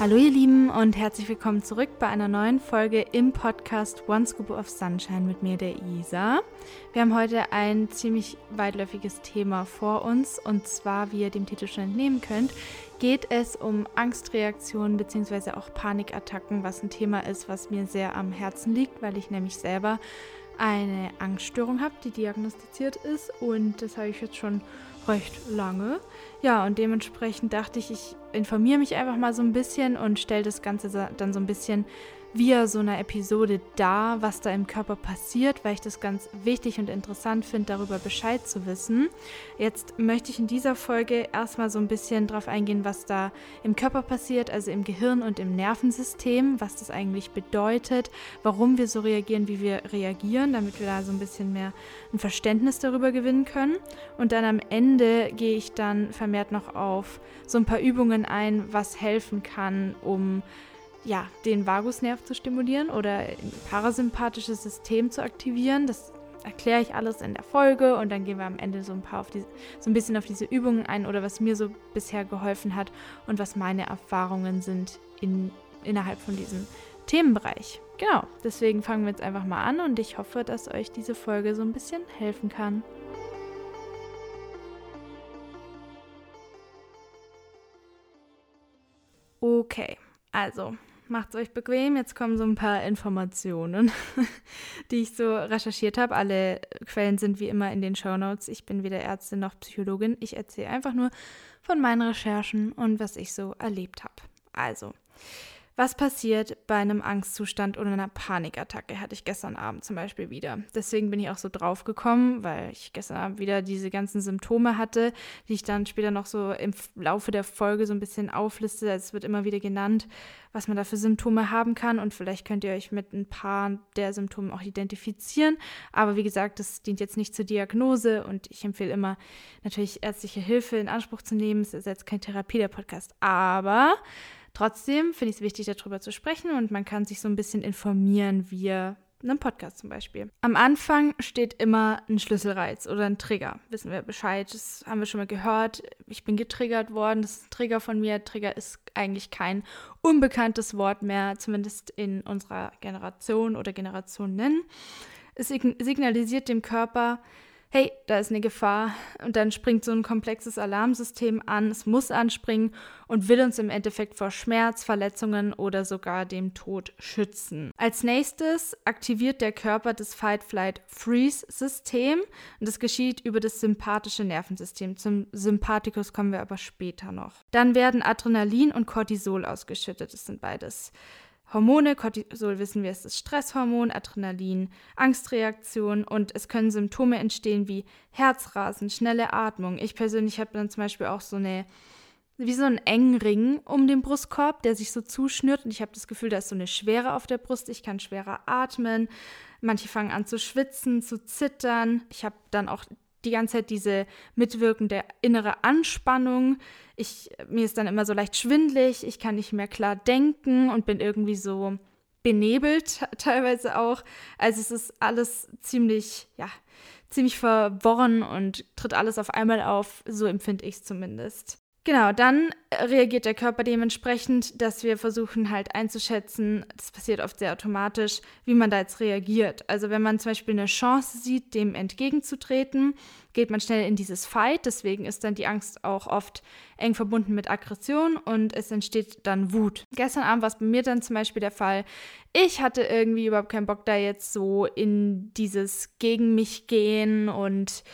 Hallo ihr Lieben und herzlich willkommen zurück bei einer neuen Folge im Podcast One Scoop of Sunshine mit mir, der Isa. Wir haben heute ein ziemlich weitläufiges Thema vor uns und zwar, wie ihr dem Titel schon entnehmen könnt, geht es um Angstreaktionen bzw. auch Panikattacken, was ein Thema ist, was mir sehr am Herzen liegt, weil ich nämlich selber eine Angststörung habe, die diagnostiziert ist und das habe ich jetzt schon recht lange. Ja, und dementsprechend dachte ich, ich informiere mich einfach mal so ein bisschen und stelle das Ganze dann so ein bisschen via so einer Episode dar, was da im Körper passiert, weil ich das ganz wichtig und interessant finde, darüber Bescheid zu wissen. Jetzt möchte ich in dieser Folge erstmal so ein bisschen drauf eingehen, was da im Körper passiert, also im Gehirn und im Nervensystem, was das eigentlich bedeutet, warum wir so reagieren, wie wir reagieren, damit wir da so ein bisschen mehr ein Verständnis darüber gewinnen können. Und dann am Ende gehe ich dann vermehrt noch auf so ein paar Übungen ein, was helfen kann, um ja, den Vagusnerv zu stimulieren oder ein parasympathisches System zu aktivieren. Das erkläre ich alles in der Folge und dann gehen wir am Ende so ein paar auf die, so ein bisschen auf diese Übungen ein oder was mir so bisher geholfen hat und was meine Erfahrungen sind in, innerhalb von diesem Themenbereich. Genau, deswegen fangen wir jetzt einfach mal an und ich hoffe, dass euch diese Folge so ein bisschen helfen kann. Okay, also macht's euch bequem. Jetzt kommen so ein paar Informationen, die ich so recherchiert habe. Alle Quellen sind wie immer in den Show Notes. Ich bin weder Ärztin noch Psychologin. Ich erzähle einfach nur von meinen Recherchen und was ich so erlebt habe. Also, was passiert bei einem Angstzustand oder einer Panikattacke? Hatte ich gestern Abend zum Beispiel wieder. Deswegen bin ich auch so drauf gekommen, weil ich gestern Abend wieder diese ganzen Symptome hatte, die ich dann später noch so im Laufe der Folge so ein bisschen aufliste. Also es wird immer wieder genannt, was man da für Symptome haben kann und vielleicht könnt ihr euch mit ein paar der Symptome auch identifizieren. Aber wie gesagt, das dient jetzt nicht zur Diagnose und ich empfehle immer natürlich ärztliche Hilfe in Anspruch zu nehmen. Es ist jetzt kein Therapie der Podcast, aber Trotzdem finde ich es wichtig, darüber zu sprechen und man kann sich so ein bisschen informieren, via einem Podcast zum Beispiel. Am Anfang steht immer ein Schlüsselreiz oder ein Trigger. Wissen wir Bescheid, das haben wir schon mal gehört. Ich bin getriggert worden, das ist ein Trigger von mir. Trigger ist eigentlich kein unbekanntes Wort mehr, zumindest in unserer Generation oder Generationen. Es signalisiert dem Körper, hey, da ist eine Gefahr und dann springt so ein komplexes Alarmsystem an, es muss anspringen und will uns im Endeffekt vor Schmerz, Verletzungen oder sogar dem Tod schützen. Als nächstes aktiviert der Körper das Fight-Flight-Freeze-System und das geschieht über das sympathische Nervensystem. Zum Sympathikus kommen wir aber später noch. Dann werden Adrenalin und Cortisol ausgeschüttet, das sind beides Hormone, Cortisol wissen wir, ist das Stresshormon, Adrenalin, Angstreaktion und es können Symptome entstehen wie Herzrasen, schnelle Atmung. Ich persönlich habe dann zum Beispiel auch so eine, wie so einen engen Ring um den Brustkorb, der sich so zuschnürt und ich habe das Gefühl, da ist so eine Schwere auf der Brust. Ich kann schwerer atmen. Manche fangen an zu schwitzen, zu zittern. Ich habe dann auch die ganze Zeit diese mitwirkende innere Anspannung. Ich, mir ist dann immer so leicht schwindlig, ich kann nicht mehr klar denken und bin irgendwie so benebelt teilweise auch. Also es ist alles ziemlich, ja, ziemlich verworren und tritt alles auf einmal auf, so empfinde ich es zumindest. Genau, dann reagiert der Körper dementsprechend, dass wir versuchen halt einzuschätzen, das passiert oft sehr automatisch, wie man da jetzt reagiert. Also wenn man zum Beispiel eine Chance sieht, dem entgegenzutreten, geht man schnell in dieses Fight. Deswegen ist dann die Angst auch oft eng verbunden mit Aggression und es entsteht dann Wut. Gestern Abend war es bei mir dann zum Beispiel der Fall, ich hatte irgendwie überhaupt keinen Bock da jetzt so in dieses gegen mich gehen und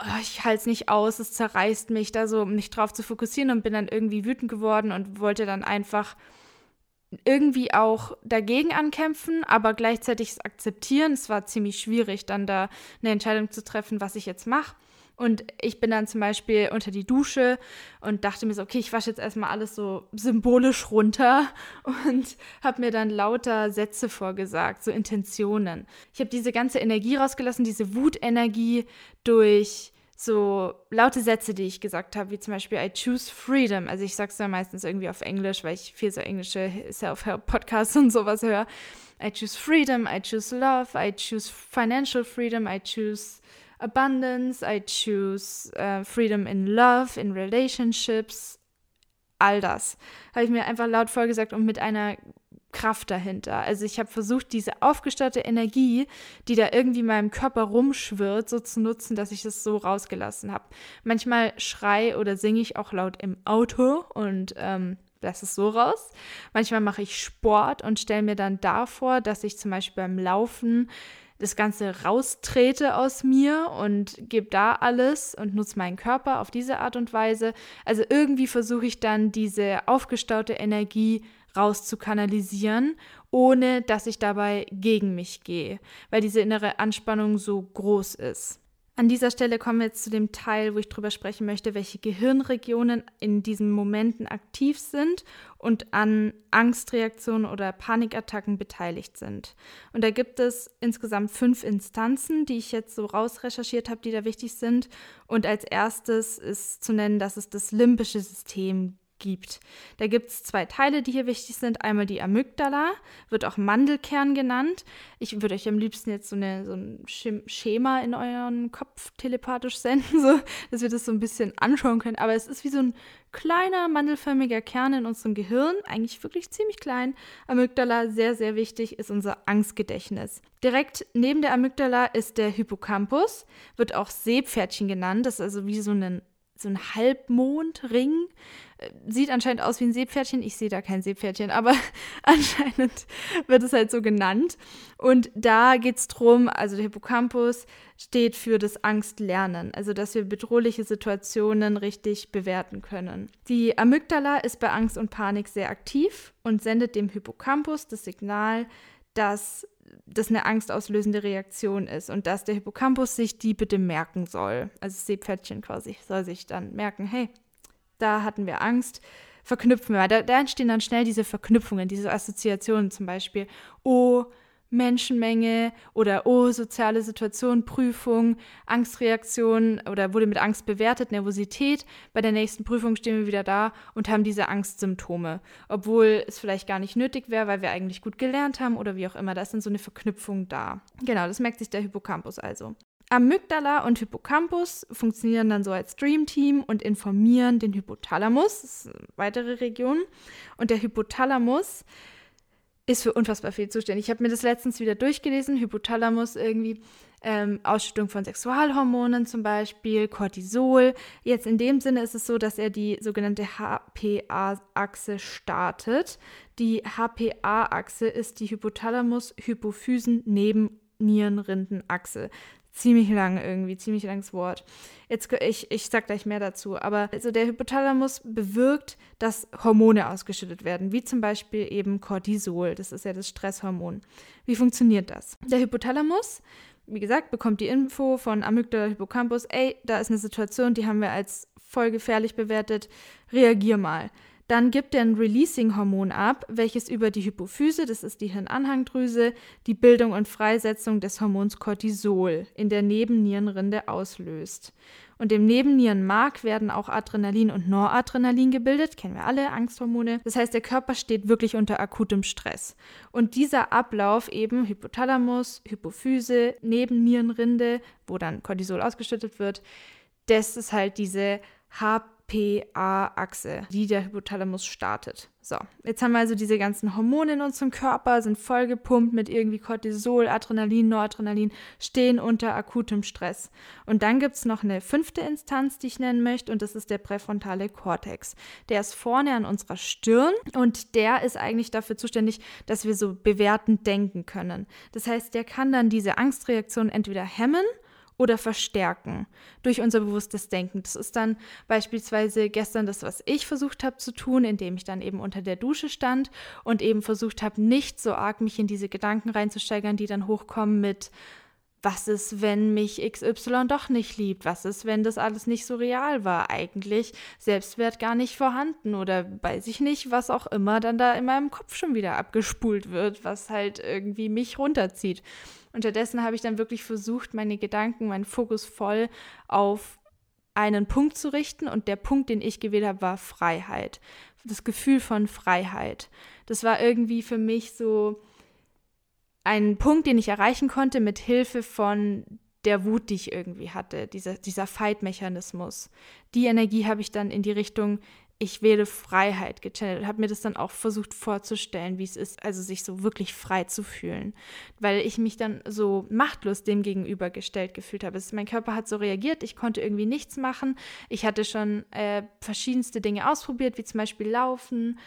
oh, ich halte es nicht aus, es zerreißt mich, da so mich drauf zu fokussieren und bin dann irgendwie wütend geworden und wollte dann einfach irgendwie auch dagegen ankämpfen, aber gleichzeitig es akzeptieren. Es war ziemlich schwierig, dann da eine Entscheidung zu treffen, was ich jetzt mache. Und ich bin dann zum Beispiel unter die Dusche und dachte mir so, okay, ich wasche jetzt erstmal alles so symbolisch runter und habe mir dann lauter Sätze vorgesagt, so Intentionen. Ich habe diese ganze Energie rausgelassen, diese Wutenergie durch so laute Sätze, die ich gesagt habe, wie zum Beispiel I choose freedom. Also ich sage es ja meistens irgendwie auf Englisch, weil ich viel so englische Self-Help-Podcasts und sowas höre. I choose freedom, I choose love, I choose financial freedom, I choose abundance, I choose uh, freedom in love, in relationships, all das. Habe ich mir einfach laut vorgesagt und mit einer Kraft dahinter. Also ich habe versucht, diese aufgestaute Energie, die da irgendwie in meinem Körper rumschwirrt, so zu nutzen, dass ich es so rausgelassen habe. Manchmal schrei oder singe ich auch laut im Auto und ähm, lasse es so raus. Manchmal mache ich Sport und stelle mir dann davor, dass ich zum Beispiel beim Laufen das Ganze raustrete aus mir und gebe da alles und nutze meinen Körper auf diese Art und Weise. Also irgendwie versuche ich dann diese aufgestaute Energie rauszukanalisieren, ohne dass ich dabei gegen mich gehe, weil diese innere Anspannung so groß ist. An dieser Stelle kommen wir jetzt zu dem Teil, wo ich darüber sprechen möchte, welche Gehirnregionen in diesen Momenten aktiv sind und an Angstreaktionen oder Panikattacken beteiligt sind. Und da gibt es insgesamt fünf Instanzen, die ich jetzt so rausrecherchiert habe, die da wichtig sind. Und als erstes ist zu nennen, dass es das limbische System gibt. Da gibt es zwei Teile, die hier wichtig sind. Einmal die Amygdala, wird auch Mandelkern genannt. Ich würde euch am liebsten jetzt so, eine, so ein Schema in euren Kopf telepathisch senden, so, dass wir das so ein bisschen anschauen können. Aber es ist wie so ein kleiner mandelförmiger Kern in unserem Gehirn, eigentlich wirklich ziemlich klein. Amygdala, sehr, sehr wichtig, ist unser Angstgedächtnis. Direkt neben der Amygdala ist der Hippocampus, wird auch Seepferdchen genannt. Das ist also wie so ein so ein Halbmondring. Äh, sieht anscheinend aus wie ein Seepferdchen. Ich sehe da kein Seepferdchen, aber anscheinend wird es halt so genannt. Und da geht es darum, also der Hippocampus steht für das Angstlernen, also dass wir bedrohliche Situationen richtig bewerten können. Die Amygdala ist bei Angst und Panik sehr aktiv und sendet dem Hippocampus das Signal, dass das eine angstauslösende Reaktion ist und dass der Hippocampus sich die bitte merken soll. Also das Seepferdchen quasi soll sich dann merken, hey, da hatten wir Angst, verknüpfen wir. Da, da entstehen dann schnell diese Verknüpfungen, diese Assoziationen zum Beispiel. Oh, Menschenmenge oder oh, soziale Situation, Prüfung, Angstreaktion oder wurde mit Angst bewertet, Nervosität. Bei der nächsten Prüfung stehen wir wieder da und haben diese Angstsymptome, obwohl es vielleicht gar nicht nötig wäre, weil wir eigentlich gut gelernt haben oder wie auch immer. Da ist dann so eine Verknüpfung da. Genau, das merkt sich der Hippocampus also. Amygdala und Hippocampus funktionieren dann so als Dreamteam und informieren den Hypothalamus, das ist eine weitere Region. Und der Hypothalamus ist für unfassbar viel zuständig. Ich habe mir das letztens wieder durchgelesen. Hypothalamus irgendwie, ähm, Ausschüttung von Sexualhormonen zum Beispiel, Cortisol. Jetzt in dem Sinne ist es so, dass er die sogenannte HPA-Achse startet. Die HPA-Achse ist die Hypothalamus-Hypophysen-Nebennierenrindenachse ziemlich lang irgendwie, ziemlich langes Wort. Jetzt, ich, ich sag gleich mehr dazu, aber also der Hypothalamus bewirkt, dass Hormone ausgeschüttet werden, wie zum Beispiel eben Cortisol, das ist ja das Stresshormon. Wie funktioniert das? Der Hypothalamus, wie gesagt, bekommt die Info von Amygdala Hippocampus, ey, da ist eine Situation, die haben wir als voll gefährlich bewertet, reagier mal. Dann gibt er ein Releasing-Hormon ab, welches über die Hypophyse, das ist die Hirnanhangdrüse, die Bildung und Freisetzung des Hormons Cortisol in der Nebennierenrinde auslöst. Und im Nebennierenmark werden auch Adrenalin und Noradrenalin gebildet, kennen wir alle, Angsthormone. Das heißt, der Körper steht wirklich unter akutem Stress. Und dieser Ablauf eben Hypothalamus, Hypophyse, Nebennierenrinde, wo dann Cortisol ausgeschüttet wird, das ist halt diese HP HPA-Achse, die der Hypothalamus startet. So, jetzt haben wir also diese ganzen Hormone in unserem Körper, sind vollgepumpt mit irgendwie Cortisol, Adrenalin, Noradrenalin, stehen unter akutem Stress. Und dann gibt es noch eine fünfte Instanz, die ich nennen möchte, und das ist der präfrontale Kortex. Der ist vorne an unserer Stirn und der ist eigentlich dafür zuständig, dass wir so bewertend denken können. Das heißt, der kann dann diese Angstreaktion entweder hemmen oder verstärken durch unser bewusstes Denken. Das ist dann beispielsweise gestern das, was ich versucht habe zu tun, indem ich dann eben unter der Dusche stand und eben versucht habe, nicht so arg mich in diese Gedanken reinzusteigern, die dann hochkommen mit was ist, wenn mich XY doch nicht liebt? Was ist, wenn das alles nicht so real war? Eigentlich Selbstwert gar nicht vorhanden oder weiß ich nicht, was auch immer dann da in meinem Kopf schon wieder abgespult wird, was halt irgendwie mich runterzieht. Unterdessen habe ich dann wirklich versucht, meine Gedanken, meinen Fokus voll auf einen Punkt zu richten und der Punkt, den ich gewählt habe, war Freiheit. Das Gefühl von Freiheit. Das war irgendwie für mich so ein Punkt, den ich erreichen konnte mit Hilfe von der Wut, die ich irgendwie hatte, dieser, dieser Fight-Mechanismus. Die Energie habe ich dann in die Richtung ich wähle Freiheit gechannelt, habe mir das dann auch versucht vorzustellen, wie es ist, also sich so wirklich frei zu fühlen, weil ich mich dann so machtlos dem gegenübergestellt gefühlt habe. Mein Körper hat so reagiert, ich konnte irgendwie nichts machen. Ich hatte schon äh, verschiedenste Dinge ausprobiert, wie zum Beispiel Laufen,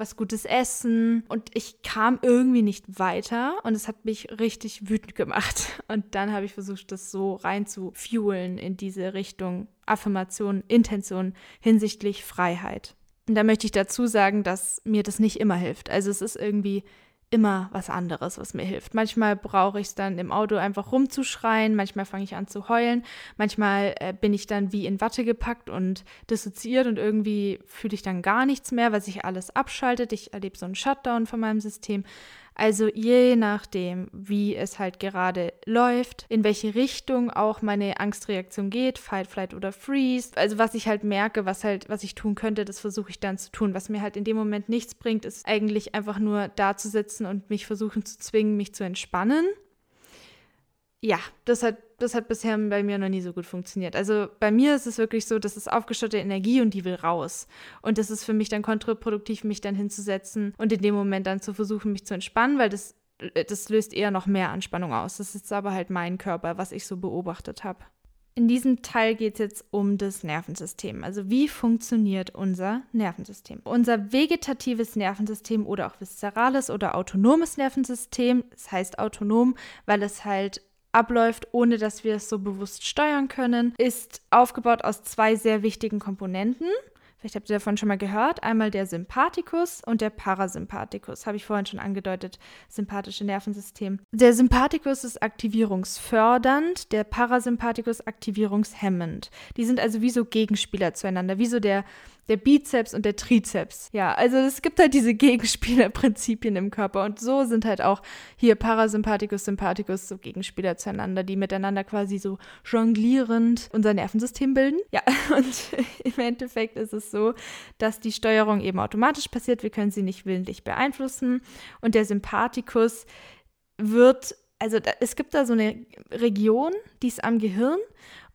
was Gutes essen und ich kam irgendwie nicht weiter und es hat mich richtig wütend gemacht. Und dann habe ich versucht, das so rein zu fuelen in diese Richtung Affirmation, Intention hinsichtlich Freiheit. Und da möchte ich dazu sagen, dass mir das nicht immer hilft. Also es ist irgendwie immer was anderes, was mir hilft. Manchmal brauche ich es dann im Auto einfach rumzuschreien, manchmal fange ich an zu heulen, manchmal äh, bin ich dann wie in Watte gepackt und dissoziiert und irgendwie fühle ich dann gar nichts mehr, weil sich alles abschaltet. Ich erlebe so einen Shutdown von meinem System. Also je nachdem, wie es halt gerade läuft, in welche Richtung auch meine Angstreaktion geht, Fight, Flight oder Freeze. Also was ich halt merke, was halt, was ich tun könnte, das versuche ich dann zu tun. Was mir halt in dem Moment nichts bringt, ist eigentlich einfach nur da zu sitzen und mich versuchen zu zwingen, mich zu entspannen ja, das hat, das hat bisher bei mir noch nie so gut funktioniert. Also bei mir ist es wirklich so, das ist aufgestaute Energie und die will raus. Und das ist für mich dann kontraproduktiv, mich dann hinzusetzen und in dem Moment dann zu versuchen, mich zu entspannen, weil das, das löst eher noch mehr Anspannung aus. Das ist aber halt mein Körper, was ich so beobachtet habe. In diesem Teil geht es jetzt um das Nervensystem. Also wie funktioniert unser Nervensystem? Unser vegetatives Nervensystem oder auch viszerales oder autonomes Nervensystem, es das heißt autonom, weil es halt abläuft, ohne dass wir es so bewusst steuern können, ist aufgebaut aus zwei sehr wichtigen Komponenten. Vielleicht habt ihr davon schon mal gehört. Einmal der Sympathikus und der Parasympathikus. Habe ich vorhin schon angedeutet. Sympathische Nervensystem. Der Sympathikus ist aktivierungsfördernd, der Parasympathikus aktivierungshemmend. Die sind also wie so Gegenspieler zueinander, wie so der der Bizeps und der Trizeps. Ja, also es gibt halt diese Gegenspielerprinzipien im Körper und so sind halt auch hier Parasympathikus, Sympathikus so Gegenspieler zueinander, die miteinander quasi so jonglierend unser Nervensystem bilden. Ja, und im Endeffekt ist es so, dass die Steuerung eben automatisch passiert. Wir können sie nicht willentlich beeinflussen und der Sympathikus wird also da, es gibt da so eine Region, die ist am Gehirn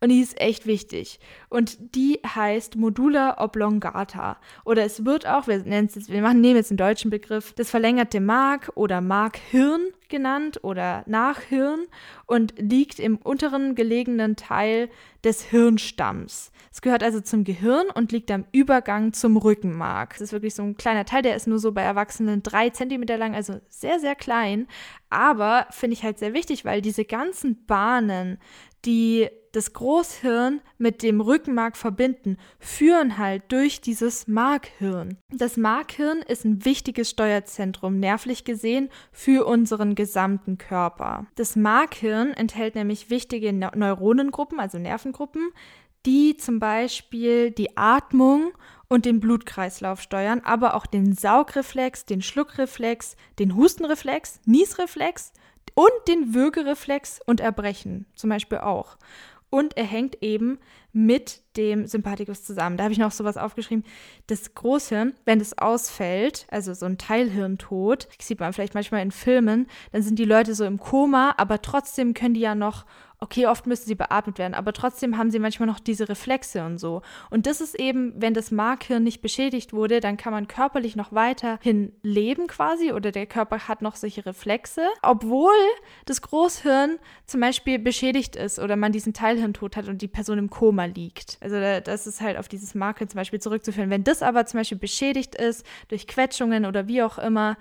und die ist echt wichtig. Und die heißt Modula oblongata. Oder es wird auch, wir nennen es jetzt, wir machen, nehmen jetzt einen deutschen Begriff, das verlängerte Mark oder Markhirn genannt oder Nachhirn und liegt im unteren gelegenen Teil des Hirnstamms. Es gehört also zum Gehirn und liegt am Übergang zum Rückenmark. Das ist wirklich so ein kleiner Teil, der ist nur so bei Erwachsenen drei Zentimeter lang, also sehr, sehr klein. Aber finde ich halt sehr wichtig, weil diese ganzen Bahnen, die das Großhirn mit dem Rückenmark verbinden, führen halt durch dieses Markhirn. Das Markhirn ist ein wichtiges Steuerzentrum, nervlich gesehen, für unseren gesamten Körper. Das Markhirn enthält nämlich wichtige Neuronengruppen, also Nervengruppen, die zum Beispiel die Atmung und den Blutkreislauf steuern, aber auch den Saugreflex, den Schluckreflex, den Hustenreflex, Niesreflex und den Würgereflex und Erbrechen zum Beispiel auch. Und er hängt eben mit dem Sympathikus zusammen. Da habe ich noch sowas aufgeschrieben. Das Großhirn, wenn es ausfällt, also so ein Teilhirntod, sieht man vielleicht manchmal in Filmen, dann sind die Leute so im Koma, aber trotzdem können die ja noch okay, oft müssen sie beatmet werden, aber trotzdem haben sie manchmal noch diese Reflexe und so. Und das ist eben, wenn das Markhirn nicht beschädigt wurde, dann kann man körperlich noch weiterhin leben quasi oder der Körper hat noch solche Reflexe, obwohl das Großhirn zum Beispiel beschädigt ist oder man diesen Teilhirntod hat und die Person im Koma liegt. Also das ist halt auf dieses Markhirn zum Beispiel zurückzuführen. Wenn das aber zum Beispiel beschädigt ist durch Quetschungen oder wie auch immer,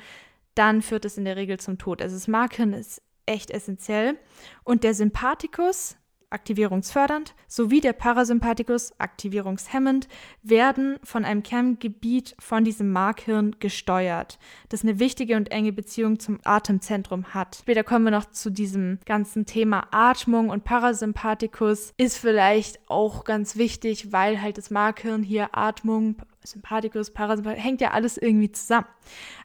dann führt es in der Regel zum Tod. Also das Markhirn ist echt essentiell. Und der Sympathikus, aktivierungsfördernd, sowie der Parasympathikus, aktivierungshemmend, werden von einem Kerngebiet von diesem Markhirn gesteuert, das eine wichtige und enge Beziehung zum Atemzentrum hat. Später kommen wir noch zu diesem ganzen Thema Atmung und Parasympathikus ist vielleicht auch ganz wichtig, weil halt das Markhirn hier Atmung, Sympathikus, Parasympathikus, hängt ja alles irgendwie zusammen.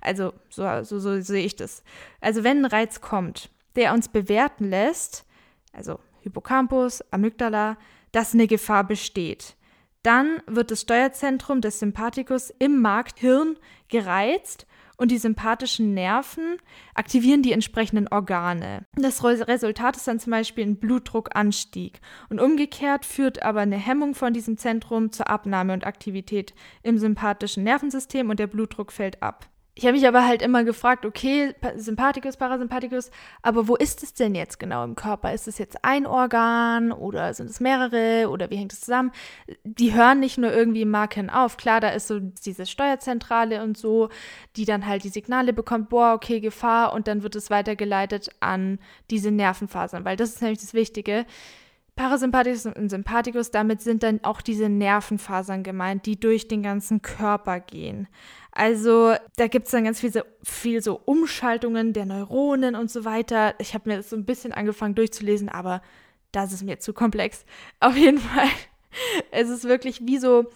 Also so, so, so sehe ich das. Also wenn ein Reiz kommt, der uns bewerten lässt, also Hippocampus, Amygdala, dass eine Gefahr besteht. Dann wird das Steuerzentrum des Sympathikus im Markthirn gereizt und die sympathischen Nerven aktivieren die entsprechenden Organe. Das Resultat ist dann zum Beispiel ein Blutdruckanstieg. Und umgekehrt führt aber eine Hemmung von diesem Zentrum zur Abnahme und Aktivität im sympathischen Nervensystem und der Blutdruck fällt ab. Ich habe mich aber halt immer gefragt, okay, Sympathikus, Parasympathikus, aber wo ist es denn jetzt genau im Körper? Ist es jetzt ein Organ oder sind es mehrere oder wie hängt es zusammen? Die hören nicht nur irgendwie im Marken auf. Klar, da ist so diese Steuerzentrale und so, die dann halt die Signale bekommt, boah, okay, Gefahr und dann wird es weitergeleitet an diese Nervenfasern, weil das ist nämlich das Wichtige. Parasympathikus und Sympathikus, damit sind dann auch diese Nervenfasern gemeint, die durch den ganzen Körper gehen. Also da gibt es dann ganz viel so, viel so Umschaltungen der Neuronen und so weiter. Ich habe mir das so ein bisschen angefangen durchzulesen, aber das ist mir zu komplex. Auf jeden Fall, es ist wirklich wie so,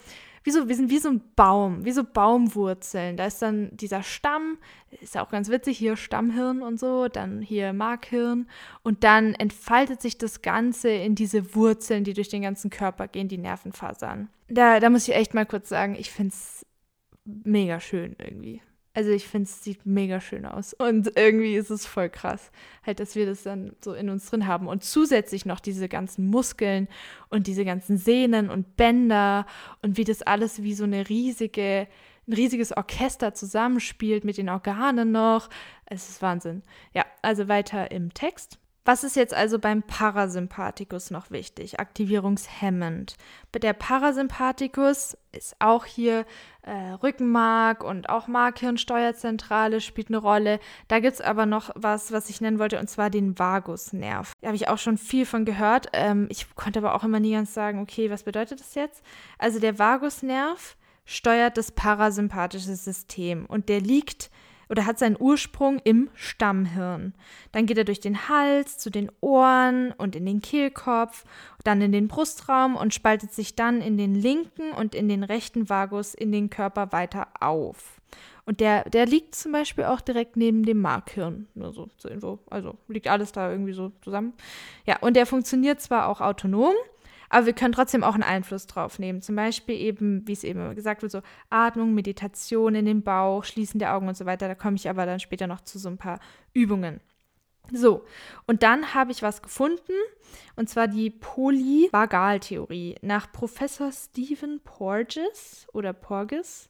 wie so, wir sind wie so ein Baum, wie so Baumwurzeln. Da ist dann dieser Stamm, ist ja auch ganz witzig, hier Stammhirn und so, dann hier Markhirn und dann entfaltet sich das Ganze in diese Wurzeln, die durch den ganzen Körper gehen, die Nervenfasern. Da, da muss ich echt mal kurz sagen, ich finde es mega schön irgendwie. Also ich finde, es sieht mega schön aus. Und irgendwie ist es voll krass, halt, dass wir das dann so in uns drin haben. Und zusätzlich noch diese ganzen Muskeln und diese ganzen Sehnen und Bänder und wie das alles wie so eine riesige, ein riesiges Orchester zusammenspielt mit den Organen noch. Es ist Wahnsinn. Ja, also weiter im Text. Was ist jetzt also beim Parasympathikus noch wichtig? Aktivierungshemmend. Der Parasympathikus ist auch hier äh, Rückenmark und auch Markhirnsteuerzentrale spielt eine Rolle. Da gibt es aber noch was, was ich nennen wollte, und zwar den Vagusnerv. Da habe ich auch schon viel von gehört. Ähm, ich konnte aber auch immer nie ganz sagen, okay, was bedeutet das jetzt? Also der Vagusnerv steuert das parasympathische System und der liegt oder hat seinen Ursprung im Stammhirn. Dann geht er durch den Hals zu den Ohren und in den Kehlkopf, dann in den Brustraum und spaltet sich dann in den linken und in den rechten Vagus in den Körper weiter auf. Und der, der liegt zum Beispiel auch direkt neben dem Markhirn. Nur so zur Info. Also liegt alles da irgendwie so zusammen. Ja, und der funktioniert zwar auch autonom, aber wir können trotzdem auch einen Einfluss drauf nehmen. Zum Beispiel eben, wie es eben gesagt wird, so Atmung, Meditation in den Bauch, Schließen der Augen und so weiter. Da komme ich aber dann später noch zu so ein paar Übungen. So, und dann habe ich was gefunden, und zwar die Polyvagaltheorie nach Professor Stephen Porges oder Porges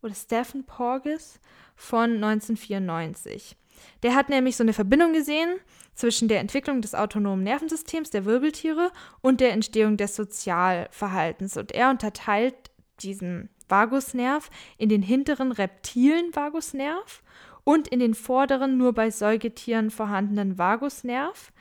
oder Stephen Porges von 1994. Der hat nämlich so eine Verbindung gesehen zwischen der Entwicklung des autonomen Nervensystems der Wirbeltiere und der Entstehung des Sozialverhaltens. Und er unterteilt diesen Vagusnerv in den hinteren reptilen Vagusnerv und in den vorderen nur bei Säugetieren vorhandenen Vagusnerv.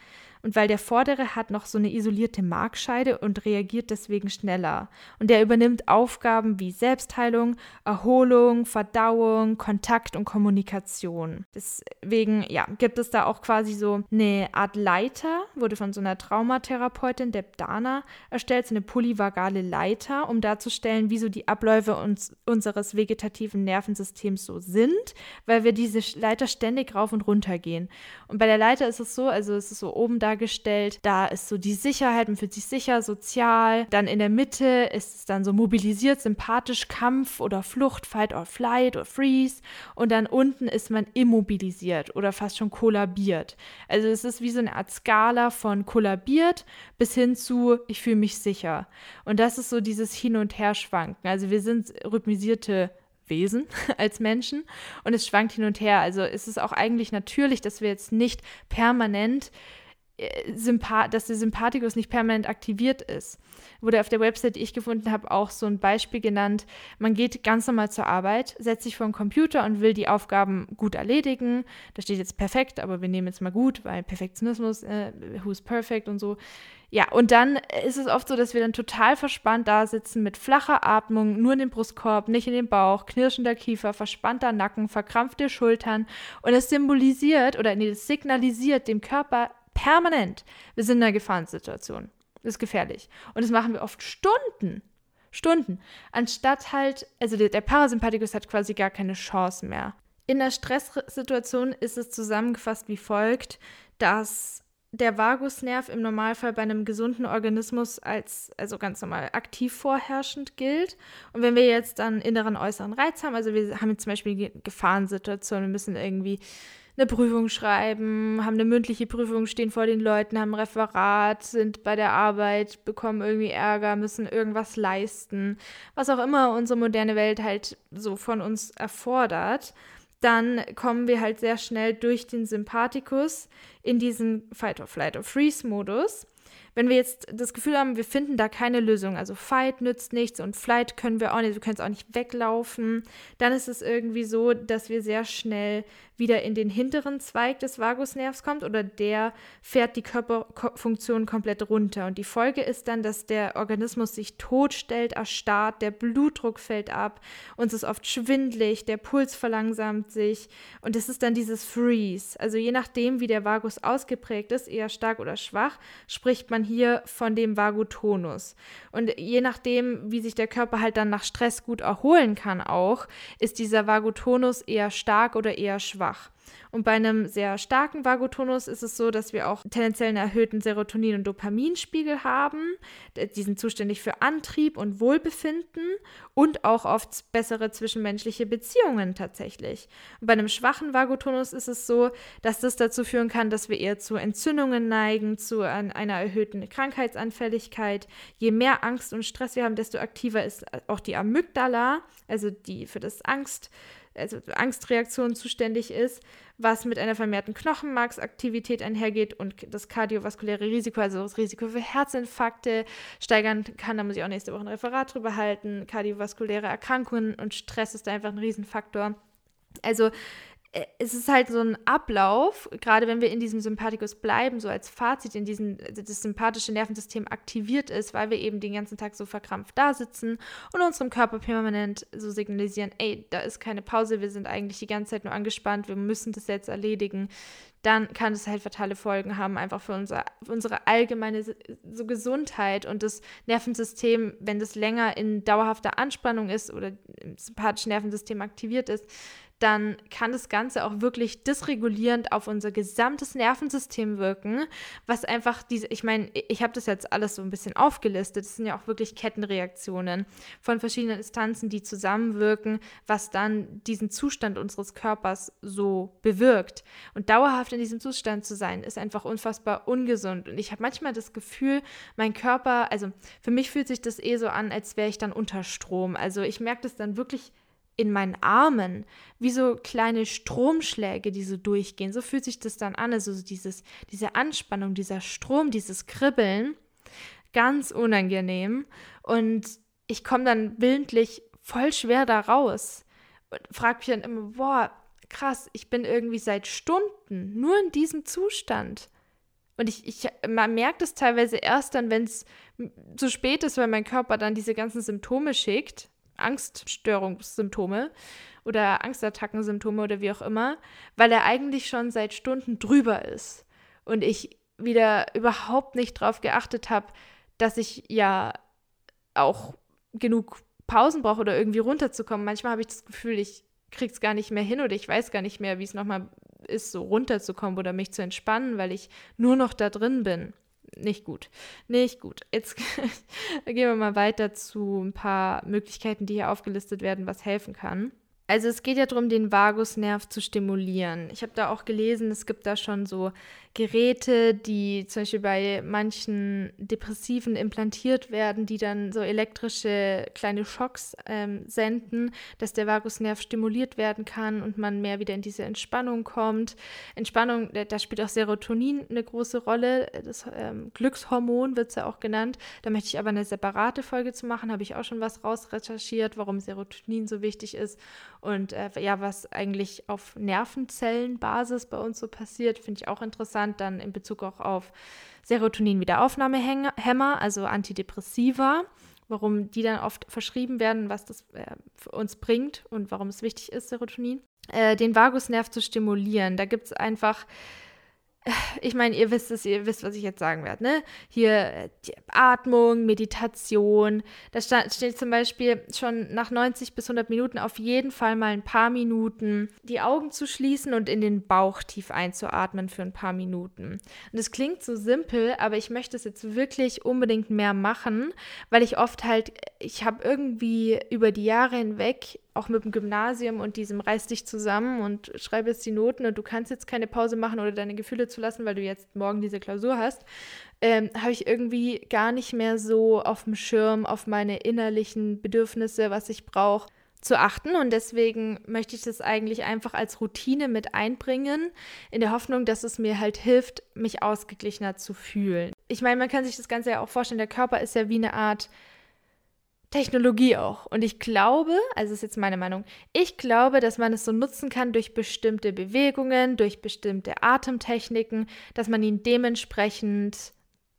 Und weil der vordere hat noch so eine isolierte Markscheide und reagiert deswegen schneller. Und der übernimmt Aufgaben wie Selbstheilung, Erholung, Verdauung, Kontakt und Kommunikation. Deswegen, ja, gibt es da auch quasi so eine Art Leiter, wurde von so einer Traumatherapeutin, der Dana, erstellt, so eine polyvagale Leiter, um darzustellen, wie so die Abläufe uns, unseres vegetativen Nervensystems so sind, weil wir diese Leiter ständig rauf und runter gehen. Und bei der Leiter ist es so, also es ist so oben da dargestellt. Da ist so die Sicherheit, man fühlt sich sicher, sozial. Dann in der Mitte ist es dann so mobilisiert, sympathisch, Kampf oder Flucht, Fight or Flight oder Freeze. Und dann unten ist man immobilisiert oder fast schon kollabiert. Also es ist wie so eine Art Skala von kollabiert bis hin zu ich fühle mich sicher. Und das ist so dieses Hin- und Herschwanken. Also wir sind rhythmisierte Wesen als Menschen und es schwankt hin und her. Also ist es auch eigentlich natürlich, dass wir jetzt nicht permanent Sympath dass der Sympathikus nicht permanent aktiviert ist. Wurde auf der Website, die ich gefunden habe, auch so ein Beispiel genannt. Man geht ganz normal zur Arbeit, setzt sich vor den Computer und will die Aufgaben gut erledigen. Da steht jetzt perfekt, aber wir nehmen jetzt mal gut, weil Perfektionismus, äh, who's perfect und so. Ja, und dann ist es oft so, dass wir dann total verspannt da sitzen mit flacher Atmung, nur in den Brustkorb, nicht in den Bauch, knirschender Kiefer, verspannter Nacken, verkrampfte Schultern. Und es symbolisiert oder nee, es signalisiert dem Körper, Permanent. Wir sind in einer Gefahrensituation. Das ist gefährlich. Und das machen wir oft Stunden. Stunden. Anstatt halt, also der, der Parasympathikus hat quasi gar keine Chance mehr. In der Stresssituation ist es zusammengefasst wie folgt, dass der Vagusnerv im Normalfall bei einem gesunden Organismus als also ganz normal aktiv vorherrschend gilt. Und wenn wir jetzt dann inneren äußeren Reiz haben, also wir haben jetzt zum Beispiel Gefahrensituationen, wir müssen irgendwie eine Prüfung schreiben, haben eine mündliche Prüfung, stehen vor den Leuten, haben ein Referat, sind bei der Arbeit, bekommen irgendwie Ärger, müssen irgendwas leisten, was auch immer unsere moderne Welt halt so von uns erfordert dann kommen wir halt sehr schnell durch den Sympathikus in diesen Fight or Flight or Freeze Modus. Wenn wir jetzt das Gefühl haben, wir finden da keine Lösung, also Fight nützt nichts und Flight können wir auch nicht, wir können es auch nicht weglaufen, dann ist es irgendwie so, dass wir sehr schnell wieder in den hinteren Zweig des Vagusnervs kommt oder der fährt die Körperfunktion komplett runter. Und die Folge ist dann, dass der Organismus sich totstellt, erstarrt, der Blutdruck fällt ab, uns ist oft schwindlig, der Puls verlangsamt sich und es ist dann dieses Freeze. Also je nachdem, wie der Vagus ausgeprägt ist, eher stark oder schwach, spricht man hier von dem Vagotonus. Und je nachdem, wie sich der Körper halt dann nach Stress gut erholen kann auch, ist dieser Vagotonus eher stark oder eher schwach schwach. Und bei einem sehr starken Vagotonus ist es so, dass wir auch tendenziell einen erhöhten Serotonin- und Dopaminspiegel haben. Die sind zuständig für Antrieb und Wohlbefinden und auch oft bessere zwischenmenschliche Beziehungen tatsächlich. Und bei einem schwachen Vagotonus ist es so, dass das dazu führen kann, dass wir eher zu Entzündungen neigen, zu einer erhöhten Krankheitsanfälligkeit. Je mehr Angst und Stress wir haben, desto aktiver ist auch die Amygdala, also die für das Angst also Angstreaktion zuständig ist, was mit einer vermehrten Knochenmarksaktivität einhergeht und das kardiovaskuläre Risiko, also das Risiko für Herzinfarkte steigern kann. Da muss ich auch nächste Woche ein Referat drüber halten. Kardiovaskuläre Erkrankungen und Stress ist da einfach ein Riesenfaktor. Also es ist halt so ein Ablauf, gerade wenn wir in diesem Sympathikus bleiben, so als Fazit, in diesem, das sympathische Nervensystem aktiviert ist, weil wir eben den ganzen Tag so verkrampft da sitzen und unserem Körper permanent so signalisieren, ey, da ist keine Pause, wir sind eigentlich die ganze Zeit nur angespannt, wir müssen das jetzt erledigen, dann kann es halt fatale Folgen haben, einfach für, unser, für unsere allgemeine so Gesundheit und das Nervensystem, wenn das länger in dauerhafter Anspannung ist oder im sympathischen Nervensystem aktiviert ist, dann kann das Ganze auch wirklich dysregulierend auf unser gesamtes Nervensystem wirken, was einfach diese, ich meine, ich habe das jetzt alles so ein bisschen aufgelistet, das sind ja auch wirklich Kettenreaktionen von verschiedenen Instanzen, die zusammenwirken, was dann diesen Zustand unseres Körpers so bewirkt. Und dauerhaft in diesem Zustand zu sein, ist einfach unfassbar ungesund. Und ich habe manchmal das Gefühl, mein Körper, also für mich fühlt sich das eh so an, als wäre ich dann unter Strom. Also ich merke das dann wirklich in meinen Armen, wie so kleine Stromschläge, die so durchgehen. So fühlt sich das dann an, also dieses, diese Anspannung, dieser Strom, dieses Kribbeln, ganz unangenehm. Und ich komme dann willentlich voll schwer da raus und frage mich dann immer, boah, krass, ich bin irgendwie seit Stunden nur in diesem Zustand. Und ich, ich man merkt es teilweise erst dann, wenn es zu spät ist, weil mein Körper dann diese ganzen Symptome schickt. Angststörungssymptome oder Angstattackensymptome oder wie auch immer, weil er eigentlich schon seit Stunden drüber ist und ich wieder überhaupt nicht darauf geachtet habe, dass ich ja auch genug Pausen brauche oder irgendwie runterzukommen. Manchmal habe ich das Gefühl, ich kriege es gar nicht mehr hin oder ich weiß gar nicht mehr, wie es nochmal ist, so runterzukommen oder mich zu entspannen, weil ich nur noch da drin bin nicht gut. Nicht gut. Jetzt gehen wir mal weiter zu ein paar Möglichkeiten, die hier aufgelistet werden, was helfen kann. Also es geht ja darum, den Vagusnerv zu stimulieren. Ich habe da auch gelesen, es gibt da schon so Geräte, die zum Beispiel bei manchen Depressiven implantiert werden, die dann so elektrische kleine Schocks ähm, senden, dass der Vagusnerv stimuliert werden kann und man mehr wieder in diese Entspannung kommt. Entspannung, da spielt auch Serotonin eine große Rolle. Das ähm, Glückshormon wird es ja auch genannt. Da möchte ich aber eine separate Folge zu machen, habe ich auch schon was rausrecherchiert, warum Serotonin so wichtig ist und äh, ja, was eigentlich auf Nervenzellenbasis bei uns so passiert, finde ich auch interessant dann in Bezug auch auf Serotonin-Wiederaufnahmehämmer, also Antidepressiva, warum die dann oft verschrieben werden, was das äh, für uns bringt und warum es wichtig ist, Serotonin. Äh, den Vagusnerv zu stimulieren. Da gibt es einfach ich meine, ihr wisst es, ihr wisst, was ich jetzt sagen werde, ne? Hier Atmung, Meditation. Da steht zum Beispiel schon nach 90 bis 100 Minuten auf jeden Fall mal ein paar Minuten die Augen zu schließen und in den Bauch tief einzuatmen für ein paar Minuten. Und das klingt so simpel, aber ich möchte es jetzt wirklich unbedingt mehr machen, weil ich oft halt, ich habe irgendwie über die Jahre hinweg auch mit dem Gymnasium und diesem reiß dich zusammen und schreib jetzt die Noten und du kannst jetzt keine Pause machen oder deine Gefühle zulassen, weil du jetzt morgen diese Klausur hast, ähm, habe ich irgendwie gar nicht mehr so auf dem Schirm auf meine innerlichen Bedürfnisse, was ich brauche, zu achten. Und deswegen möchte ich das eigentlich einfach als Routine mit einbringen, in der Hoffnung, dass es mir halt hilft, mich ausgeglichener zu fühlen. Ich meine, man kann sich das Ganze ja auch vorstellen, der Körper ist ja wie eine Art Technologie auch. Und ich glaube, also ist jetzt meine Meinung, ich glaube, dass man es so nutzen kann durch bestimmte Bewegungen, durch bestimmte Atemtechniken, dass man ihn dementsprechend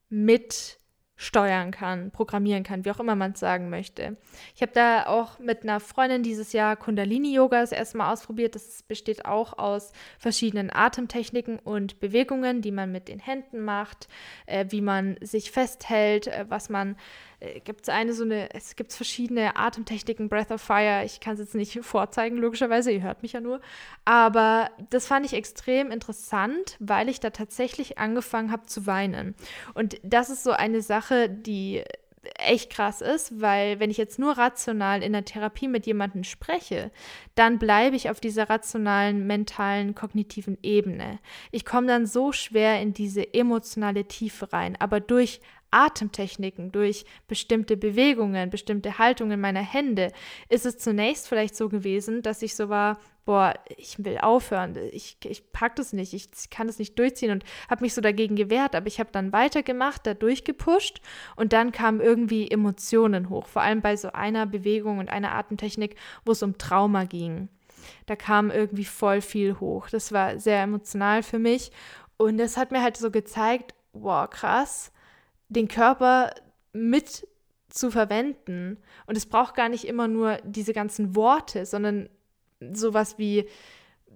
mit steuern kann, programmieren kann, wie auch immer man es sagen möchte. Ich habe da auch mit einer Freundin dieses Jahr Kundalini-Yoga das erste Mal ausprobiert. Das besteht auch aus verschiedenen Atemtechniken und Bewegungen, die man mit den Händen macht, äh, wie man sich festhält, äh, was man äh, gibt es eine so eine, es gibt verschiedene Atemtechniken, Breath of Fire, ich kann es jetzt nicht vorzeigen, logischerweise, ihr hört mich ja nur. Aber das fand ich extrem interessant, weil ich da tatsächlich angefangen habe zu weinen. Und das ist so eine Sache, die echt krass ist, weil wenn ich jetzt nur rational in der Therapie mit jemandem spreche, dann bleibe ich auf dieser rationalen, mentalen, kognitiven Ebene. Ich komme dann so schwer in diese emotionale Tiefe rein, aber durch Atemtechniken, durch bestimmte Bewegungen, bestimmte Haltungen meiner Hände, ist es zunächst vielleicht so gewesen, dass ich so war, boah, ich will aufhören, ich, ich pack das nicht, ich kann das nicht durchziehen und habe mich so dagegen gewehrt, aber ich habe dann weitergemacht, da durchgepusht und dann kamen irgendwie Emotionen hoch, vor allem bei so einer Bewegung und einer Atemtechnik, wo es um Trauma ging. Da kam irgendwie voll viel hoch. Das war sehr emotional für mich und das hat mir halt so gezeigt, wow, krass, den Körper mit zu verwenden. Und es braucht gar nicht immer nur diese ganzen Worte, sondern sowas wie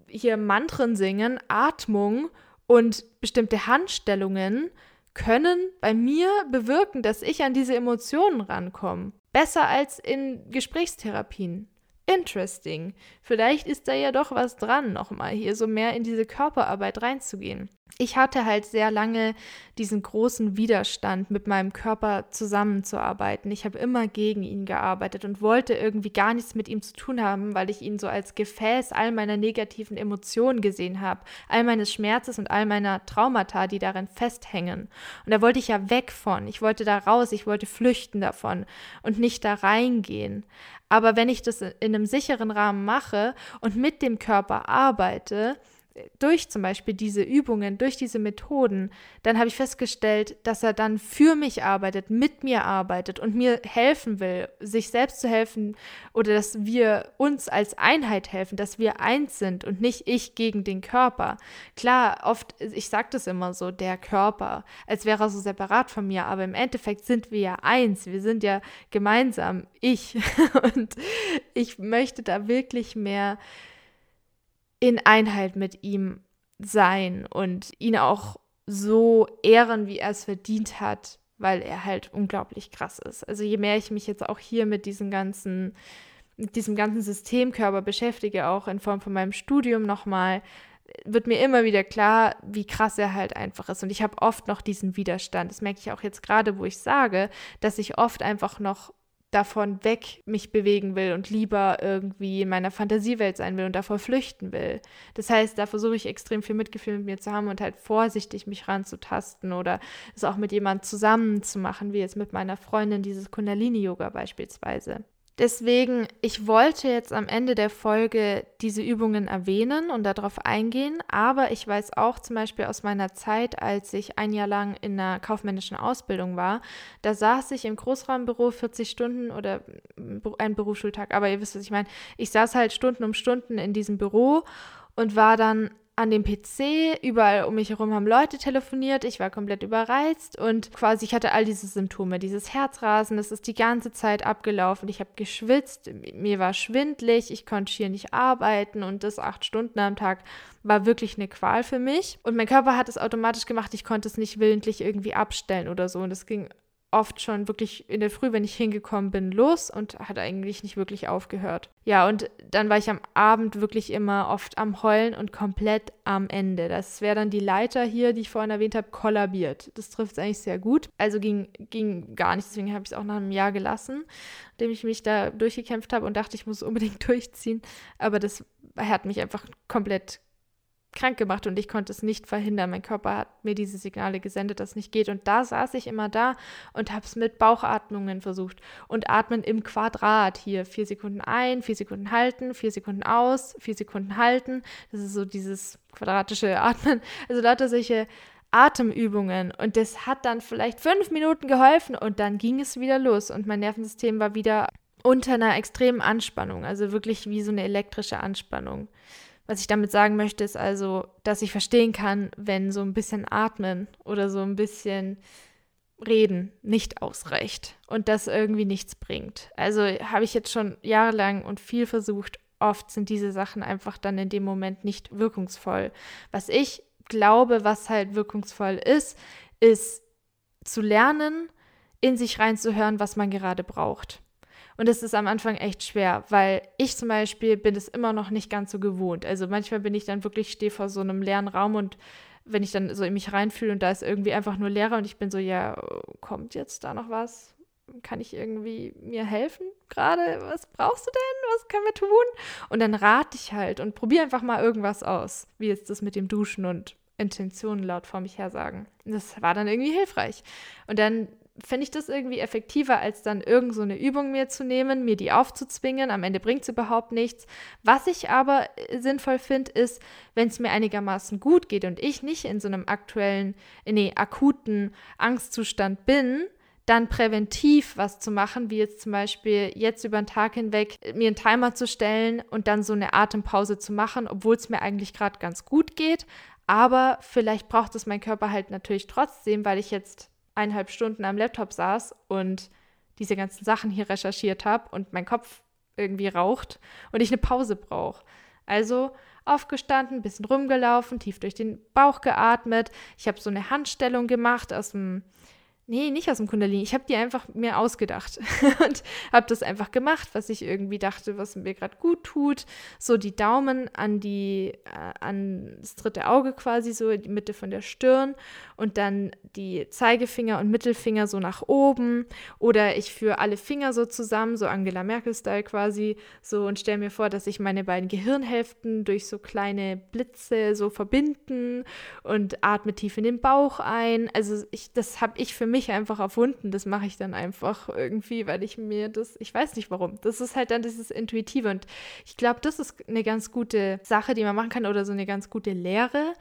hier Mantren singen, Atmung und bestimmte Handstellungen können bei mir bewirken, dass ich an diese Emotionen rankomme. Besser als in Gesprächstherapien. Interesting. Vielleicht ist da ja doch was dran, nochmal hier so mehr in diese Körperarbeit reinzugehen ich hatte halt sehr lange diesen großen Widerstand, mit meinem Körper zusammenzuarbeiten. Ich habe immer gegen ihn gearbeitet und wollte irgendwie gar nichts mit ihm zu tun haben, weil ich ihn so als Gefäß all meiner negativen Emotionen gesehen habe, all meines Schmerzes und all meiner Traumata, die darin festhängen. Und da wollte ich ja weg von. Ich wollte da raus, ich wollte flüchten davon und nicht da reingehen. Aber wenn ich das in einem sicheren Rahmen mache und mit dem Körper arbeite, durch zum Beispiel diese Übungen, durch diese Methoden, dann habe ich festgestellt, dass er dann für mich arbeitet, mit mir arbeitet und mir helfen will, sich selbst zu helfen oder dass wir uns als Einheit helfen, dass wir eins sind und nicht ich gegen den Körper. Klar, oft, ich sage das immer so, der Körper, als wäre er so separat von mir, aber im Endeffekt sind wir ja eins, wir sind ja gemeinsam ich und ich möchte da wirklich mehr in Einheit mit ihm sein und ihn auch so ehren, wie er es verdient hat, weil er halt unglaublich krass ist. Also je mehr ich mich jetzt auch hier mit diesem ganzen, mit diesem ganzen Systemkörper beschäftige, auch in Form von meinem Studium nochmal, wird mir immer wieder klar, wie krass er halt einfach ist. Und ich habe oft noch diesen Widerstand. Das merke ich auch jetzt gerade, wo ich sage, dass ich oft einfach noch davon weg mich bewegen will und lieber irgendwie in meiner Fantasiewelt sein will und davor flüchten will. Das heißt, da versuche ich extrem viel Mitgefühl mit mir zu haben und halt vorsichtig mich ranzutasten oder es auch mit jemandem zusammen zu machen, wie jetzt mit meiner Freundin dieses Kundalini-Yoga beispielsweise. Deswegen, ich wollte jetzt am Ende der Folge diese Übungen erwähnen und darauf eingehen, aber ich weiß auch zum Beispiel aus meiner Zeit, als ich ein Jahr lang in einer kaufmännischen Ausbildung war, da saß ich im Großraumbüro 40 Stunden oder ein Berufsschultag, aber ihr wisst, was ich meine. Ich saß halt Stunden um Stunden in diesem Büro und war dann an dem PC, überall um mich herum haben Leute telefoniert, ich war komplett überreizt und quasi ich hatte all diese Symptome, dieses Herzrasen, das ist die ganze Zeit abgelaufen. Ich habe geschwitzt, mir war schwindlig, ich konnte hier nicht arbeiten und das acht Stunden am Tag war wirklich eine Qual für mich. Und mein Körper hat es automatisch gemacht, ich konnte es nicht willentlich irgendwie abstellen oder so. Und es ging oft schon wirklich in der Früh, wenn ich hingekommen bin, los und hat eigentlich nicht wirklich aufgehört. Ja, und dann war ich am Abend wirklich immer oft am Heulen und komplett am Ende. Das wäre dann die Leiter hier, die ich vorhin erwähnt habe, kollabiert. Das trifft es eigentlich sehr gut. Also ging, ging gar nicht, deswegen habe ich es auch nach einem Jahr gelassen, indem ich mich da durchgekämpft habe und dachte, ich muss unbedingt durchziehen. Aber das hat mich einfach komplett krank gemacht und ich konnte es nicht verhindern. Mein Körper hat mir diese Signale gesendet, dass es nicht geht. Und da saß ich immer da und habe es mit Bauchatmungen versucht. Und atmen im Quadrat hier. Vier Sekunden ein, vier Sekunden halten, vier Sekunden aus, vier Sekunden halten. Das ist so dieses quadratische Atmen. Also lauter solche Atemübungen. Und das hat dann vielleicht fünf Minuten geholfen und dann ging es wieder los. Und mein Nervensystem war wieder unter einer extremen Anspannung. Also wirklich wie so eine elektrische Anspannung. Was ich damit sagen möchte, ist also, dass ich verstehen kann, wenn so ein bisschen Atmen oder so ein bisschen Reden nicht ausreicht und das irgendwie nichts bringt. Also habe ich jetzt schon jahrelang und viel versucht. Oft sind diese Sachen einfach dann in dem Moment nicht wirkungsvoll. Was ich glaube, was halt wirkungsvoll ist, ist zu lernen, in sich reinzuhören, was man gerade braucht. Und es ist am Anfang echt schwer, weil ich zum Beispiel bin es immer noch nicht ganz so gewohnt. Also manchmal bin ich dann wirklich, stehe vor so einem leeren Raum und wenn ich dann so in mich reinfühle und da ist irgendwie einfach nur Leere und ich bin so, ja, kommt jetzt da noch was? Kann ich irgendwie mir helfen gerade? Was brauchst du denn? Was können wir tun? Und dann rate ich halt und probiere einfach mal irgendwas aus, wie jetzt das mit dem Duschen und Intentionen laut vor mich her sagen. Das war dann irgendwie hilfreich. Und dann finde ich das irgendwie effektiver, als dann irgend so eine Übung mir zu nehmen, mir die aufzuzwingen. Am Ende bringt es überhaupt nichts. Was ich aber äh, sinnvoll finde, ist, wenn es mir einigermaßen gut geht und ich nicht in so einem aktuellen, nee, akuten Angstzustand bin, dann präventiv was zu machen, wie jetzt zum Beispiel jetzt über den Tag hinweg mir einen Timer zu stellen und dann so eine Atempause zu machen, obwohl es mir eigentlich gerade ganz gut geht. Aber vielleicht braucht es mein Körper halt natürlich trotzdem, weil ich jetzt eineinhalb Stunden am Laptop saß und diese ganzen Sachen hier recherchiert habe und mein Kopf irgendwie raucht und ich eine Pause brauche. Also aufgestanden, bisschen rumgelaufen, tief durch den Bauch geatmet. Ich habe so eine Handstellung gemacht aus dem Nee, nicht aus dem Kundalini. Ich habe die einfach mir ausgedacht und habe das einfach gemacht, was ich irgendwie dachte, was mir gerade gut tut. So die Daumen an die, äh, an das dritte Auge quasi, so die Mitte von der Stirn und dann die Zeigefinger und Mittelfinger so nach oben. Oder ich führe alle Finger so zusammen, so Angela Merkel-Style quasi, so und stelle mir vor, dass ich meine beiden Gehirnhälften durch so kleine Blitze so verbinden und atme tief in den Bauch ein. Also ich, das habe ich für mich einfach erfunden. Das mache ich dann einfach irgendwie, weil ich mir das, ich weiß nicht warum. Das ist halt dann dieses Intuitive. Und ich glaube, das ist eine ganz gute Sache, die man machen kann oder so eine ganz gute Lehre.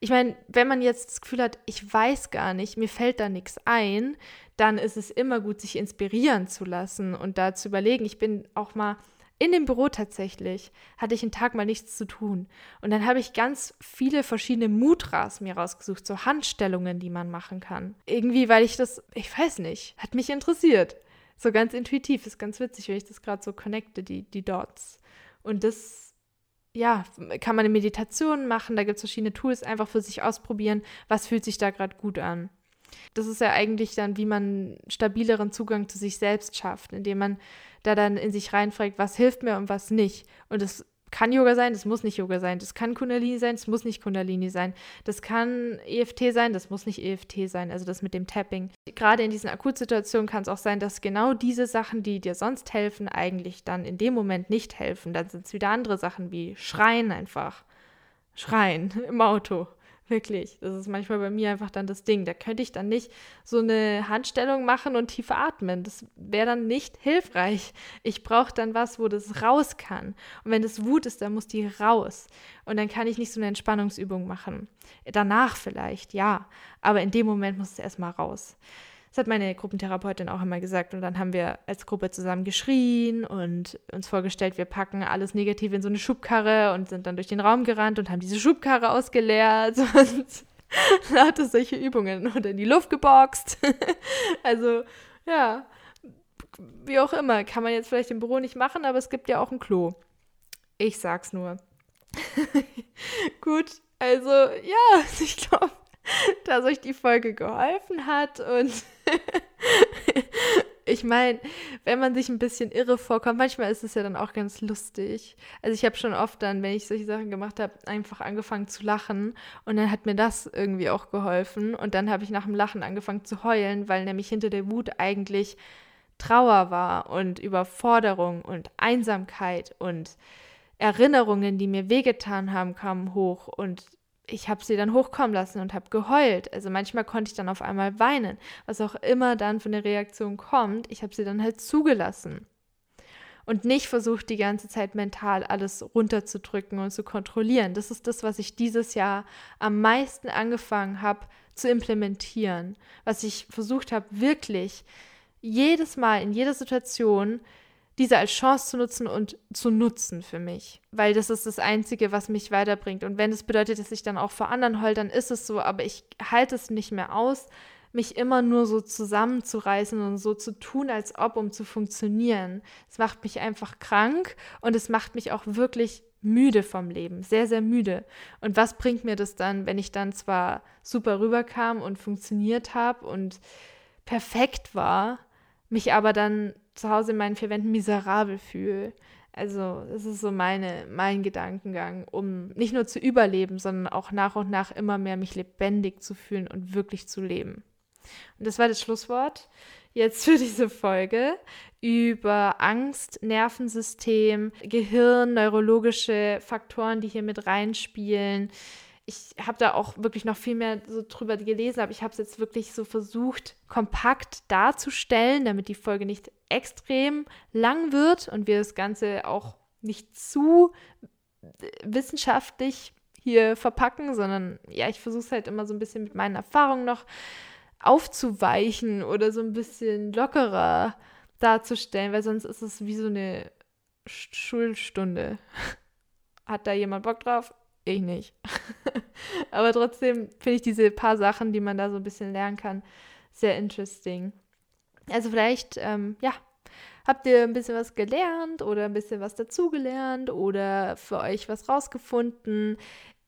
Ich meine, wenn man jetzt das Gefühl hat, ich weiß gar nicht, mir fällt da nichts ein, dann ist es immer gut, sich inspirieren zu lassen und da zu überlegen. Ich bin auch mal in dem Büro tatsächlich hatte ich einen Tag mal nichts zu tun. Und dann habe ich ganz viele verschiedene Mudras mir rausgesucht, so Handstellungen, die man machen kann. Irgendwie, weil ich das, ich weiß nicht, hat mich interessiert. So ganz intuitiv, ist ganz witzig, wenn ich das gerade so connecte, die, die Dots. Und das, ja, kann man in Meditationen machen, da gibt es verschiedene Tools, einfach für sich ausprobieren, was fühlt sich da gerade gut an. Das ist ja eigentlich dann, wie man stabileren Zugang zu sich selbst schafft, indem man da dann in sich reinfragt, was hilft mir und was nicht. Und das kann Yoga sein, das muss nicht Yoga sein. Das kann Kundalini sein, das muss nicht Kundalini sein. Das kann EFT sein, das muss nicht EFT sein. Also das mit dem Tapping. Gerade in diesen Akutsituationen kann es auch sein, dass genau diese Sachen, die dir sonst helfen, eigentlich dann in dem Moment nicht helfen. Dann sind es wieder andere Sachen wie Schreien einfach. Schreien im Auto. Wirklich. Das ist manchmal bei mir einfach dann das Ding. Da könnte ich dann nicht so eine Handstellung machen und tief atmen. Das wäre dann nicht hilfreich. Ich brauche dann was, wo das raus kann. Und wenn das Wut ist, dann muss die raus. Und dann kann ich nicht so eine Entspannungsübung machen. Danach vielleicht, ja. Aber in dem Moment muss es erstmal raus. Das hat meine Gruppentherapeutin auch immer gesagt. Und dann haben wir als Gruppe zusammen geschrien und uns vorgestellt, wir packen alles Negative in so eine Schubkarre und sind dann durch den Raum gerannt und haben diese Schubkarre ausgeleert und lauter solche Übungen oder in die Luft geboxt. also, ja, wie auch immer, kann man jetzt vielleicht im Büro nicht machen, aber es gibt ja auch ein Klo. Ich sag's nur. Gut, also ja, ich glaube, dass euch die Folge geholfen hat. Und ich meine, wenn man sich ein bisschen irre vorkommt, manchmal ist es ja dann auch ganz lustig. Also ich habe schon oft dann, wenn ich solche Sachen gemacht habe, einfach angefangen zu lachen. Und dann hat mir das irgendwie auch geholfen. Und dann habe ich nach dem Lachen angefangen zu heulen, weil nämlich hinter der Wut eigentlich Trauer war und Überforderung und Einsamkeit und Erinnerungen, die mir wehgetan haben, kamen hoch. Und ich habe sie dann hochkommen lassen und habe geheult. Also manchmal konnte ich dann auf einmal weinen, was auch immer dann von der Reaktion kommt. Ich habe sie dann halt zugelassen und nicht versucht, die ganze Zeit mental alles runterzudrücken und zu kontrollieren. Das ist das, was ich dieses Jahr am meisten angefangen habe zu implementieren, was ich versucht habe, wirklich jedes Mal in jeder Situation diese als Chance zu nutzen und zu nutzen für mich. Weil das ist das Einzige, was mich weiterbringt. Und wenn es das bedeutet, dass ich dann auch vor anderen heul, dann ist es so. Aber ich halte es nicht mehr aus, mich immer nur so zusammenzureißen und so zu tun, als ob, um zu funktionieren. Es macht mich einfach krank und es macht mich auch wirklich müde vom Leben, sehr, sehr müde. Und was bringt mir das dann, wenn ich dann zwar super rüberkam und funktioniert habe und perfekt war, mich aber dann zu Hause in meinen vier Wänden miserabel fühle. Also, das ist so meine, mein Gedankengang, um nicht nur zu überleben, sondern auch nach und nach immer mehr mich lebendig zu fühlen und wirklich zu leben. Und das war das Schlusswort jetzt für diese Folge über Angst, Nervensystem, Gehirn, neurologische Faktoren, die hier mit reinspielen, ich habe da auch wirklich noch viel mehr so drüber gelesen, aber ich habe es jetzt wirklich so versucht, kompakt darzustellen, damit die Folge nicht extrem lang wird und wir das Ganze auch nicht zu wissenschaftlich hier verpacken, sondern ja, ich versuche es halt immer so ein bisschen mit meinen Erfahrungen noch aufzuweichen oder so ein bisschen lockerer darzustellen, weil sonst ist es wie so eine Schulstunde. Hat da jemand Bock drauf? Ich nicht. Aber trotzdem finde ich diese paar Sachen, die man da so ein bisschen lernen kann, sehr interesting. Also vielleicht, ähm, ja, habt ihr ein bisschen was gelernt oder ein bisschen was dazugelernt oder für euch was rausgefunden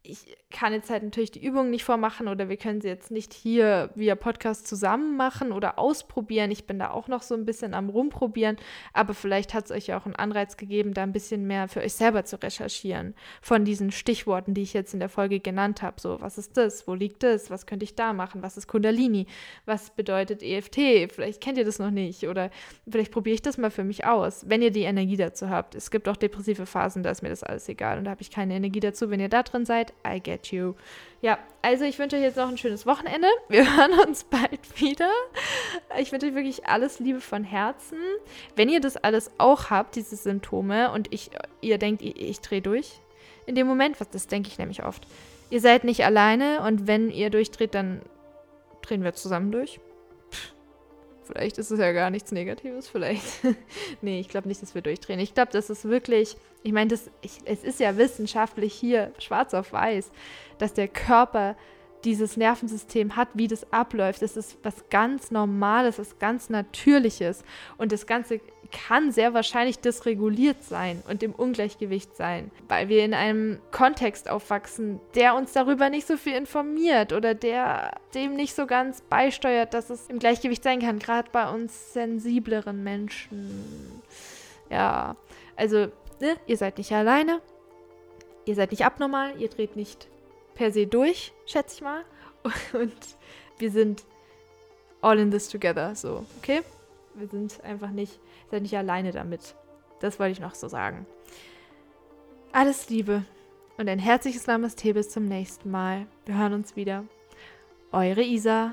ich kann jetzt halt natürlich die Übung nicht vormachen oder wir können sie jetzt nicht hier via Podcast zusammen machen oder ausprobieren. Ich bin da auch noch so ein bisschen am Rumprobieren, aber vielleicht hat es euch ja auch einen Anreiz gegeben, da ein bisschen mehr für euch selber zu recherchieren von diesen Stichworten, die ich jetzt in der Folge genannt habe. So, was ist das? Wo liegt das? Was könnte ich da machen? Was ist Kundalini? Was bedeutet EFT? Vielleicht kennt ihr das noch nicht oder vielleicht probiere ich das mal für mich aus, wenn ihr die Energie dazu habt. Es gibt auch depressive Phasen, da ist mir das alles egal und da habe ich keine Energie dazu. Wenn ihr da drin seid, I get you. Ja, also ich wünsche euch jetzt noch ein schönes Wochenende. Wir hören uns bald wieder. Ich wünsche euch wirklich alles Liebe von Herzen. Wenn ihr das alles auch habt, diese Symptome, und ich, ihr denkt, ich, ich drehe durch in dem Moment, was das denke ich nämlich oft. Ihr seid nicht alleine und wenn ihr durchdreht, dann drehen wir zusammen durch. Vielleicht ist es ja gar nichts Negatives, vielleicht. nee, ich glaube nicht, dass wir durchdrehen. Ich glaube, das ist wirklich, ich meine, es ist ja wissenschaftlich hier schwarz auf weiß, dass der Körper dieses Nervensystem hat, wie das abläuft. Das ist was ganz Normales, was ganz Natürliches. Und das Ganze kann sehr wahrscheinlich dysreguliert sein und im Ungleichgewicht sein, weil wir in einem Kontext aufwachsen, der uns darüber nicht so viel informiert oder der dem nicht so ganz beisteuert, dass es im Gleichgewicht sein kann, gerade bei uns sensibleren Menschen. Ja, also, ne, ihr seid nicht alleine, ihr seid nicht abnormal, ihr dreht nicht per se durch, schätze ich mal. Und wir sind all in this together, so, okay? Wir sind einfach nicht Seid nicht alleine damit. Das wollte ich noch so sagen. Alles Liebe und ein herzliches Namaste bis zum nächsten Mal. Wir hören uns wieder. Eure Isa.